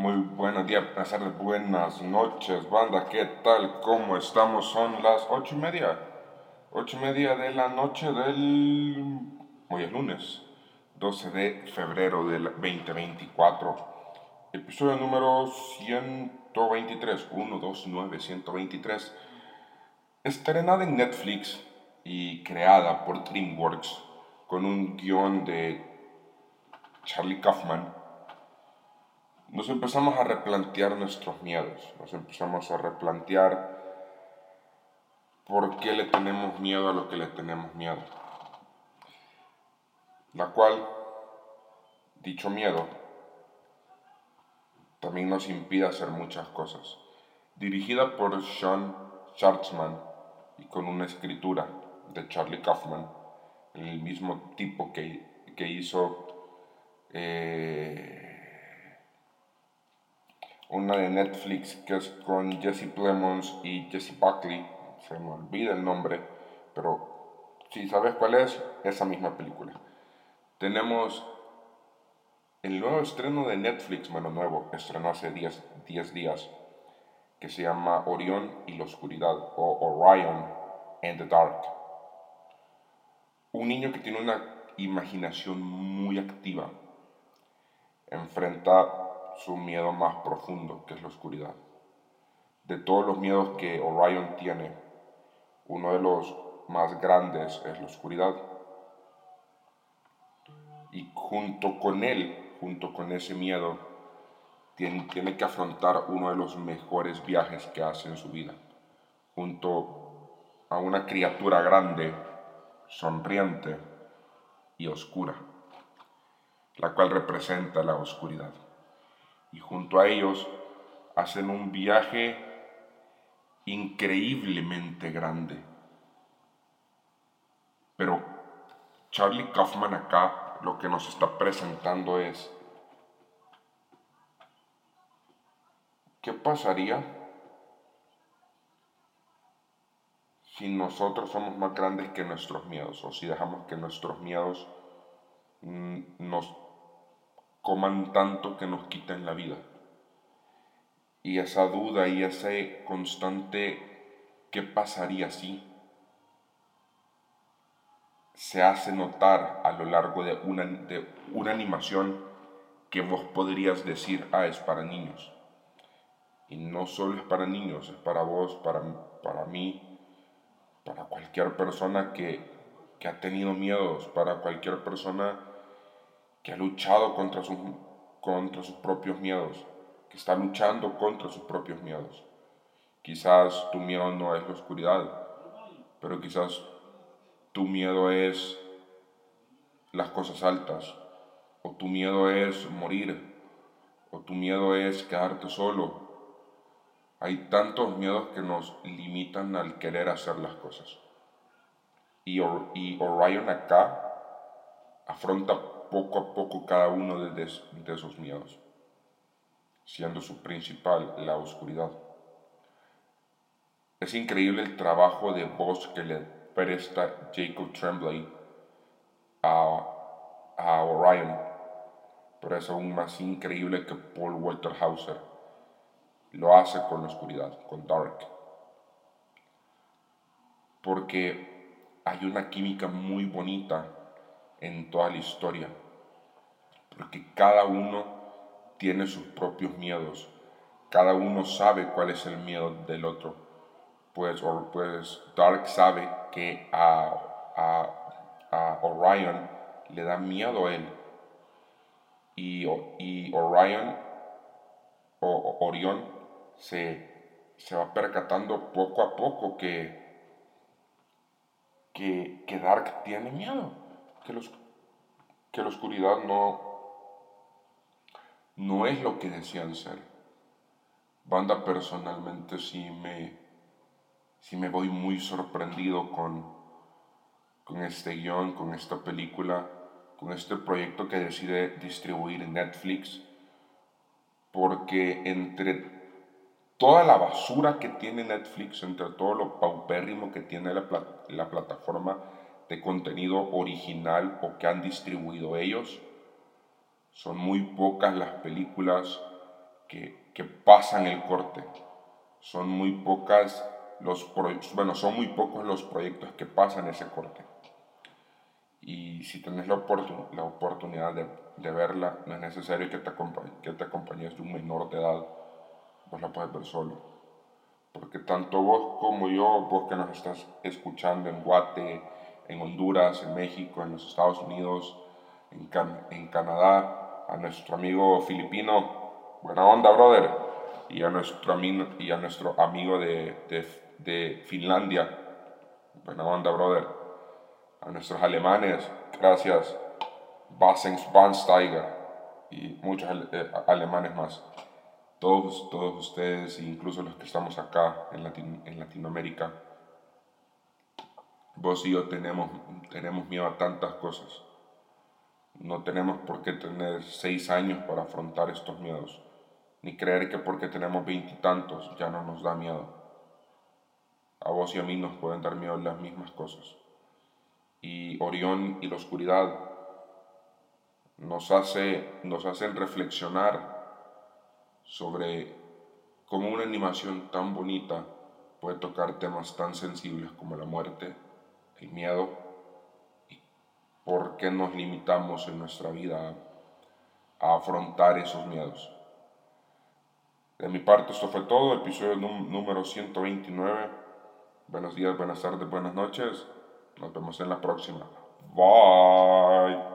Muy buenos días, buenas tardes, buenas noches, banda, ¿qué tal? ¿Cómo estamos? Son las ocho y media, ocho y media de la noche del... hoy es lunes, 12 de febrero del 2024, episodio número 123, 129, 123, estrenada en Netflix y creada por DreamWorks con un guion de Charlie Kaufman nos empezamos a replantear nuestros miedos, nos empezamos a replantear por qué le tenemos miedo a lo que le tenemos miedo. La cual, dicho miedo, también nos impide hacer muchas cosas. Dirigida por Sean Schwartzman y con una escritura de Charlie Kaufman, el mismo tipo que, que hizo eh, una de Netflix que es con Jesse Plemons y Jesse Buckley, se me olvida el nombre, pero si sabes cuál es, esa misma película. Tenemos el nuevo estreno de Netflix, bueno, nuevo, estrenó hace 10, días, que se llama Orión y la Oscuridad, o Orion and the Dark. Un niño que tiene una imaginación muy activa enfrenta su miedo más profundo, que es la oscuridad. De todos los miedos que Orion tiene, uno de los más grandes es la oscuridad. Y junto con él, junto con ese miedo, tiene, tiene que afrontar uno de los mejores viajes que hace en su vida, junto a una criatura grande, sonriente y oscura, la cual representa la oscuridad y junto a ellos hacen un viaje increíblemente grande. Pero Charlie Kaufman acá lo que nos está presentando es, ¿qué pasaría si nosotros somos más grandes que nuestros miedos o si dejamos que nuestros miedos mm, nos coman tanto que nos quiten la vida. Y esa duda y ese constante ¿qué pasaría si? se hace notar a lo largo de una, de una animación que vos podrías decir, ah, es para niños. Y no solo es para niños, es para vos, para, para mí, para cualquier persona que, que ha tenido miedos, para cualquier persona que ha luchado contra sus, contra sus propios miedos, que está luchando contra sus propios miedos. Quizás tu miedo no es la oscuridad, pero quizás tu miedo es las cosas altas, o tu miedo es morir, o tu miedo es quedarte solo. Hay tantos miedos que nos limitan al querer hacer las cosas. Y, y Orion acá afronta poco a poco cada uno de, esos miedos, siendo su principal la oscuridad. Es increíble el trabajo de voz que le presta Jacob Tremblay a, a Orion, pero es aún más increíble que Paul Walter Hauser lo hace con la oscuridad, con Dark. Porque hay una química muy bonita en toda la historia, porque cada uno tiene sus propios miedos, cada uno sabe cuál es el miedo del otro, pues, pues Dark sabe que a, Orion le da miedo a él, y, y Orion o Orión se, se va percatando poco a poco que, que Dark tiene miedo que, los, que la oscuridad no, no es lo que decían ser. Banda personalmente sí me, sí me voy muy sorprendido con, con este guion, con esta película, con este proyecto que decide distribuir en Netflix, porque entre toda la basura que tiene Netflix, entre todo lo paupérrimo que tiene la, la plataforma, de contenido original o que han distribuido ellos. Son muy pocas las películas que, que pasan el corte. Son muy pocas los bueno, son muy pocos los proyectos que pasan ese corte. Y si tenés la, la oportunidad de, de, verla, no es necesario que te, que te acompañes de un menor de edad, vos la puedes ver solo. Porque tanto vos como yo, vos que nos estás escuchando en Guate, en Honduras, en México, en los Estados Unidos, en, en Canadá, a nuestro amigo filipino, buena onda, brother, y a nuestro, y a nuestro amigo de, de, de Finlandia, buena onda, brother a nuestros alemanes, gracias, Basenspannsteiger y muchos eh, alemanes más. Todos, todos ustedes, incluso los que estamos acá en, en Latinoamérica, vos y yo tenemos, tenemos miedo a tantas cosas. No tenemos por qué tener seis años para afrontar estos miedos, ni creer que porque tenemos veintitantos ya no nos da miedo. A vos y a mí nos pueden dar miedo las mismas cosas y Orión y la oscuridad nos, hace, nos hacen reflexionar sobre cómo una animación tan bonita puede tocar temas tan sensibles como la muerte, el miedo por qué nos limitamos en nuestra vida a afrontar esos miedos. De mi parte esto fue todo, episodio número 129. Buenos días, buenas tardes, buenas noches. Nos vemos en la próxima. Bye.